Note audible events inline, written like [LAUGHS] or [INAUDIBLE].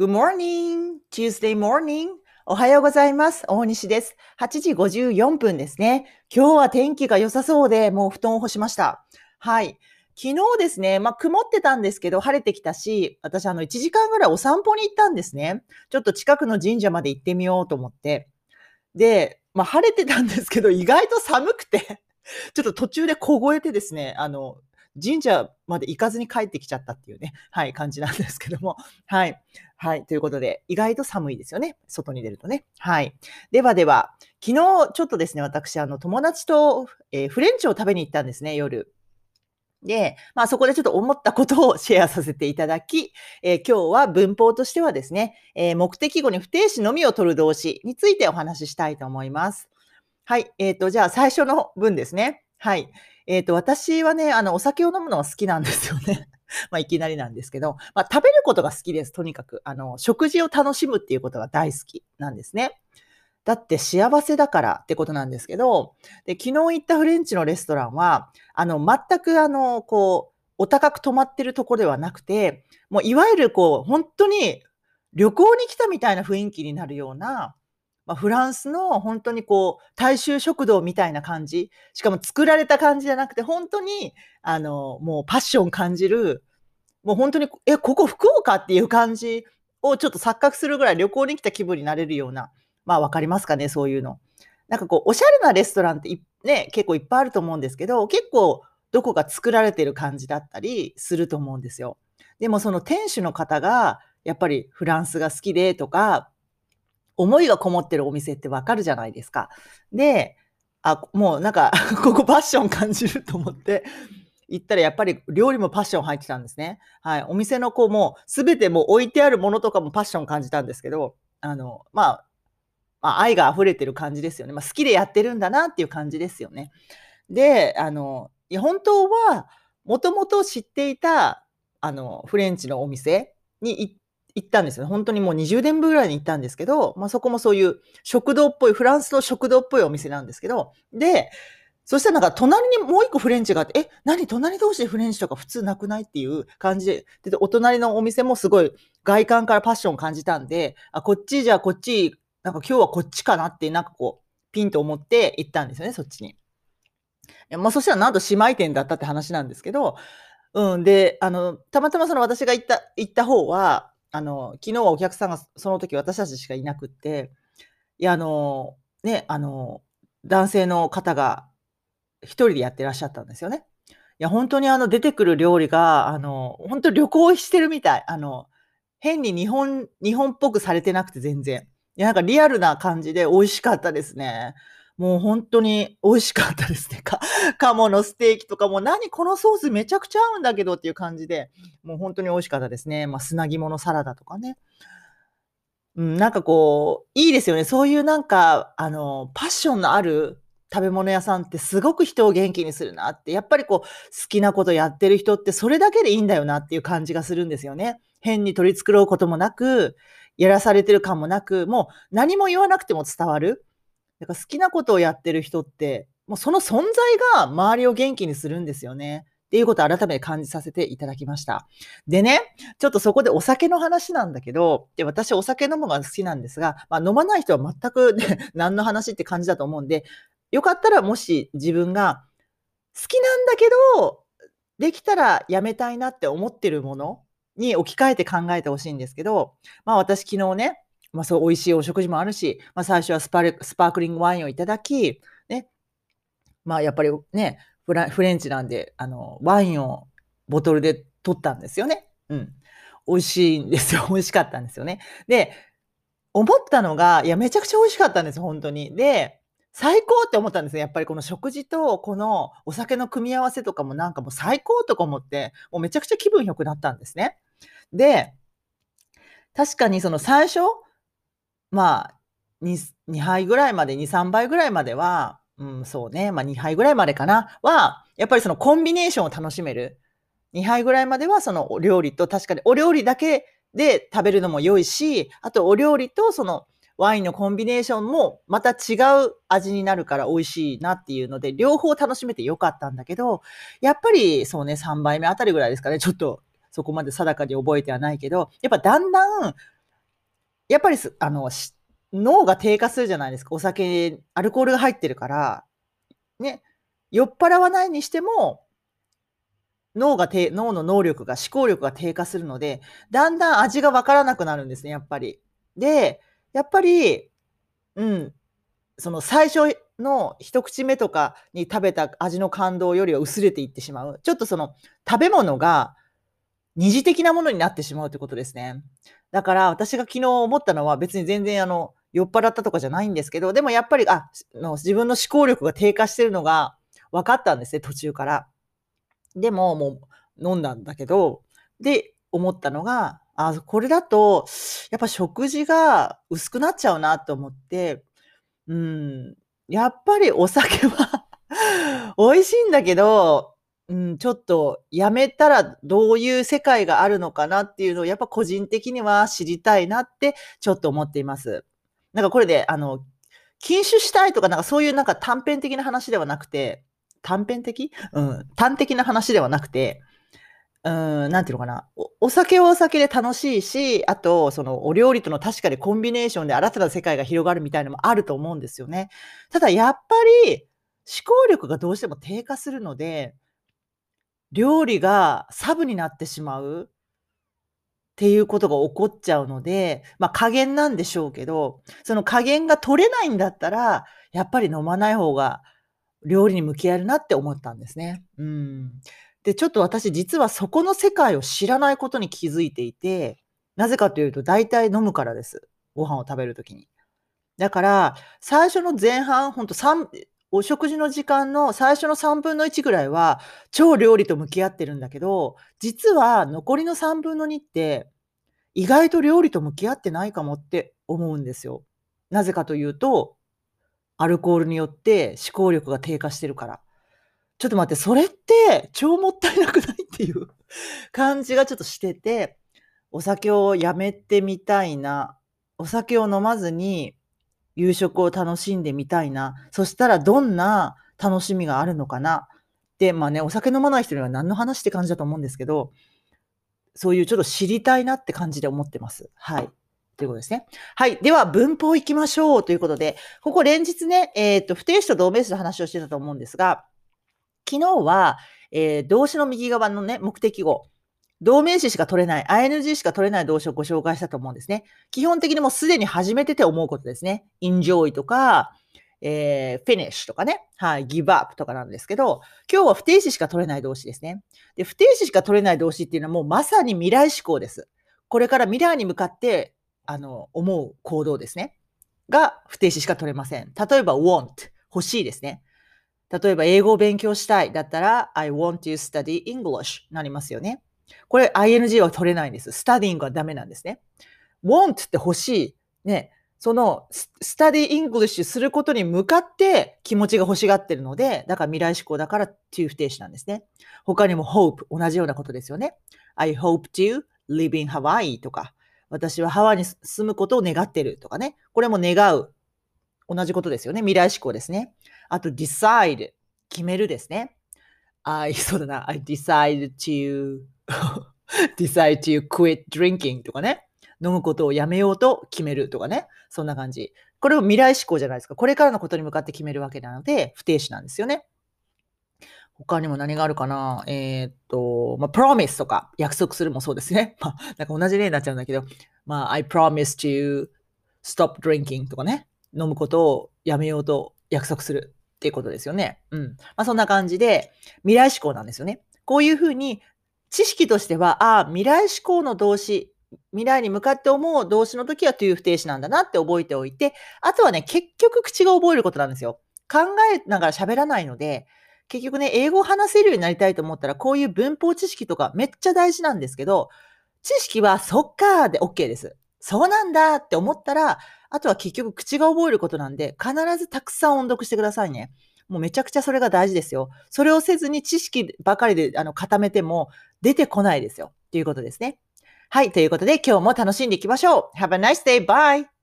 Good morning! Tuesday morning! おはようございます。大西です。8時54分ですね。今日は天気が良さそうで、もう布団を干しました。はい。昨日ですね、まあ、曇ってたんですけど、晴れてきたし、私、あの、1時間ぐらいお散歩に行ったんですね。ちょっと近くの神社まで行ってみようと思って。で、まあ、晴れてたんですけど、意外と寒くて、ちょっと途中で凍えてですね、あの、神社まで行かずに帰ってきちゃったっていうね、[LAUGHS] はい、感じなんですけども。[LAUGHS] はい。はい。ということで、意外と寒いですよね。外に出るとね。はい。ではでは、昨日ちょっとですね、私、あの、友達と、えーフレンチを食べに行ったんですね、夜。で、まあそこでちょっと思ったことをシェアさせていただき、えー今日は文法としてはですね、えー目的語に不定詞のみを取る動詞についてお話ししたいと思います。はい。えっ、と、じゃあ最初の文ですね。はい。えっ、と、私はね、あの、お酒を飲むのが好きなんですよね。[LAUGHS] まあ、いきなりなんですけど、まあ、食べることが好きです。とにかく。あの、食事を楽しむっていうことが大好きなんですね。だって幸せだからってことなんですけど、で、昨日行ったフレンチのレストランは、あの、全くあの、こう、お高く泊まってるとこではなくて、もういわゆるこう、本当に旅行に来たみたいな雰囲気になるような、まあ、フランスの本当にこう、大衆食堂みたいな感じ、しかも作られた感じじゃなくて、本当に、あの、もうパッション感じる、もう本当に、え、ここ福岡っていう感じをちょっと錯覚するぐらい旅行に来た気分になれるような、まあわかりますかね、そういうの。なんかこう、おしゃれなレストランってね、結構いっぱいあると思うんですけど、結構どこか作られてる感じだったりすると思うんですよ。でもその店主の方が、やっぱりフランスが好きでとか、思いがこもってるお店ってわかるじゃないですか。で、あ、もうなんか、[LAUGHS] ここパッション感じると思って、行ったらやっぱり料理もパッション入ってたんですね。はい。お店のこうもうすべてもう置いてあるものとかもパッション感じたんですけど、あの、まあ、まあ、愛が溢れてる感じですよね。まあ、好きでやってるんだなっていう感じですよね。で、あの、いや本当は、もともと知っていた、あの、フレンチのお店にい行ったんですよ。本当にもう20年分ぐらいに行ったんですけど、まあ、そこもそういう食堂っぽい、フランスの食堂っぽいお店なんですけど、で、そしたらなんか隣にもう一個フレンチがあって、え、何隣同士でフレンチとか普通なくないっていう感じで、で、お隣のお店もすごい外観からパッション感じたんで、あ、こっちじゃあこっち、なんか今日はこっちかなって、なんかこう、ピンと思って行ったんですよね、そっちに。まあ、そしたらなんと姉妹店だったって話なんですけど、うん。で、あの、たまたまその私が行った、行った方は、あの、昨日はお客さんがその時私たちしかいなくって、いや、あの、ね、あの、男性の方が一人でやってらっしゃったんですよね。いや、本当にあの、出てくる料理が、あの、本当旅行してるみたい。あの、変に日本、日本っぽくされてなくて全然。いや、なんかリアルな感じで美味しかったですね。もう本当に美味しかったですね。か、[LAUGHS] 鴨のステーキとかも何このソースめちゃくちゃ合うんだけどっていう感じで、もう本当に美味しかったですね。まあ、砂肝のサラダとかね。うん、なんかこう、いいですよね。そういうなんか、あの、パッションのある食べ物屋さんってすごく人を元気にするなって、やっぱりこう、好きなことやってる人ってそれだけでいいんだよなっていう感じがするんですよね。変に取り繕うこともなく、やらされてる感もなく、もう何も言わなくても伝わる。だから好きなことをやってる人って、もうその存在が周りを元気にするんですよね。っていうことを改めて感じさせていただきました。でね、ちょっとそこでお酒の話なんだけど、で、私お酒飲むのが好きなんですが、まあ飲まない人は全く、ね、[LAUGHS] 何の話って感じだと思うんで、よかったらもし自分が好きなんだけど、できたらやめたいなって思ってるものに置き換えて考えてほしいんですけど、まあ私昨日ね、まあそう美味しいお食事もあるし、まあ最初はスパルスパークリングワインをいただき、ね、まあやっぱりね、フラフレンチなんで、あの、ワインをボトルで取ったんですよね。うん。美味しいんですよ。[LAUGHS] 美味しかったんですよね。で、思ったのが、いや、めちゃくちゃ美味しかったんです、本当に。で、最高って思ったんですね。やっぱりこの食事とこのお酒の組み合わせとかもなんかもう最高とか思って、もうめちゃくちゃ気分良くなったんですね。で、確かにその最初、まあ、2, 2杯ぐらいまで、2、3杯ぐらいまでは、うん、そうね、まあ2杯ぐらいまでかな、は、やっぱりそのコンビネーションを楽しめる。2杯ぐらいまではそのお料理と、確かにお料理だけで食べるのも良いし、あとお料理とそのワインのコンビネーションもまた違う味になるから美味しいなっていうので、両方楽しめてよかったんだけど、やっぱりそうね、3杯目あたりぐらいですかね、ちょっとそこまで定かに覚えてはないけど、やっぱだんだんやっぱりす、あの、し脳が低下するじゃないですか。お酒、アルコールが入ってるから、ね、酔っ払わないにしても、脳が低、脳の能力が、思考力が低下するので、だんだん味がわからなくなるんですね、やっぱり。で、やっぱり、うん、その最初の一口目とかに食べた味の感動よりは薄れていってしまう。ちょっとその食べ物が二次的なものになってしまうということですね。だから私が昨日思ったのは別に全然あの酔っ払ったとかじゃないんですけど、でもやっぱりあの自分の思考力が低下してるのが分かったんですね、途中から。でももう飲んだんだけど、で思ったのが、あ、これだとやっぱ食事が薄くなっちゃうなと思って、うん、やっぱりお酒は [LAUGHS] 美味しいんだけど、うん、ちょっとやめたらどういう世界があるのかなっていうのをやっぱ個人的には知りたいなってちょっと思っています。なんかこれで、あの、禁酒したいとかなんかそういうなんか短編的な話ではなくて、短編的？うん、端的な話ではなくて、うん、なんていうのかなお。お酒はお酒で楽しいし、あと、そのお料理との確かにコンビネーションで新たな世界が広がるみたいなのもあると思うんですよね。ただやっぱり思考力がどうしても低下するので、料理がサブになってしまうっていうことが起こっちゃうので、まあ加減なんでしょうけど、その加減が取れないんだったら、やっぱり飲まない方が料理に向き合えるなって思ったんですね。うん。で、ちょっと私実はそこの世界を知らないことに気づいていて、なぜかというと大体飲むからです。ご飯を食べるときに。だから、最初の前半、ほんと3、お食事の時間の最初の3分の1ぐらいは、超料理と向き合ってるんだけど、実は残りの3分の2って、意外と料理と向き合ってないかもって思うんですよ。なぜかというと、アルコールによって思考力が低下してるから。ちょっと待って、それって超もったいなくないっていう [LAUGHS] 感じがちょっとしてて、お酒をやめてみたいな。お酒を飲まずに夕食を楽しんでみたいな。そしたらどんな楽しみがあるのかな。で、まあね、お酒飲まない人には何の話って感じだと思うんですけど、そういうちょっと知りたいなって感じで思ってます。はい。ということですね。はい。では、文法行きましょうということで、ここ連日ね、えっ、ー、と、不定詞と同名詞の話をしてたと思うんですが、昨日は、えー、動詞の右側のね、目的語。動名詞しか取れない、ing しか取れない動詞をご紹介したと思うんですね。基本的にもうすでに始めてて思うことですね。enjoy とか、えー、finish とかね。はい、give up とかなんですけど、今日は不定詞しか取れない動詞ですね。で、不定詞しか取れない動詞っていうのはもうまさに未来思考です。これから未来に向かって、あの、思う行動ですね。が不定詞しか取れません。例えば want、欲しいですね。例えば、英語を勉強したいだったら、I want to study English なりますよね。これ、ing は取れないんです。studying はダメなんですね。want って欲しい。ね。その、study English することに向かって気持ちが欲しがってるので、だから未来思考だからっていう不定詞なんですね。他にも hope 同じようなことですよね。I hope to live in Hawaii とか、私はハワイに住むことを願ってるとかね。これも願う。同じことですよね。未来思考ですね。あと decide 決めるですね。I, そうだな。I decide to [LAUGHS] decide to quit drinking とかね。飲むことをやめようと決めるとかね。そんな感じ。これを未来思考じゃないですか。これからのことに向かって決めるわけなので、不定詞なんですよね。他にも何があるかな？えー、っと、まあ、promise とか約束するもそうですね。[LAUGHS] まあ、なんか同じ例になっちゃうんだけど、まあ、I promise to stop drinking とかね。飲むことをやめようと約束する。っていうことですよね。うん。まあ、そんな感じで、未来思考なんですよね。こういうふうに、知識としては、ああ、未来思考の動詞、未来に向かって思う動詞の時は to 不定詞なんだなって覚えておいて、あとはね、結局口が覚えることなんですよ。考えながら喋らないので、結局ね、英語を話せるようになりたいと思ったら、こういう文法知識とかめっちゃ大事なんですけど、知識はそっかーで OK です。そうなんだって思ったら、あとは結局口が覚えることなんで、必ずたくさん音読してくださいね。もうめちゃくちゃそれが大事ですよ。それをせずに知識ばかりであの固めても出てこないですよ。ということですね。はい。ということで今日も楽しんでいきましょう。Have a nice day. Bye!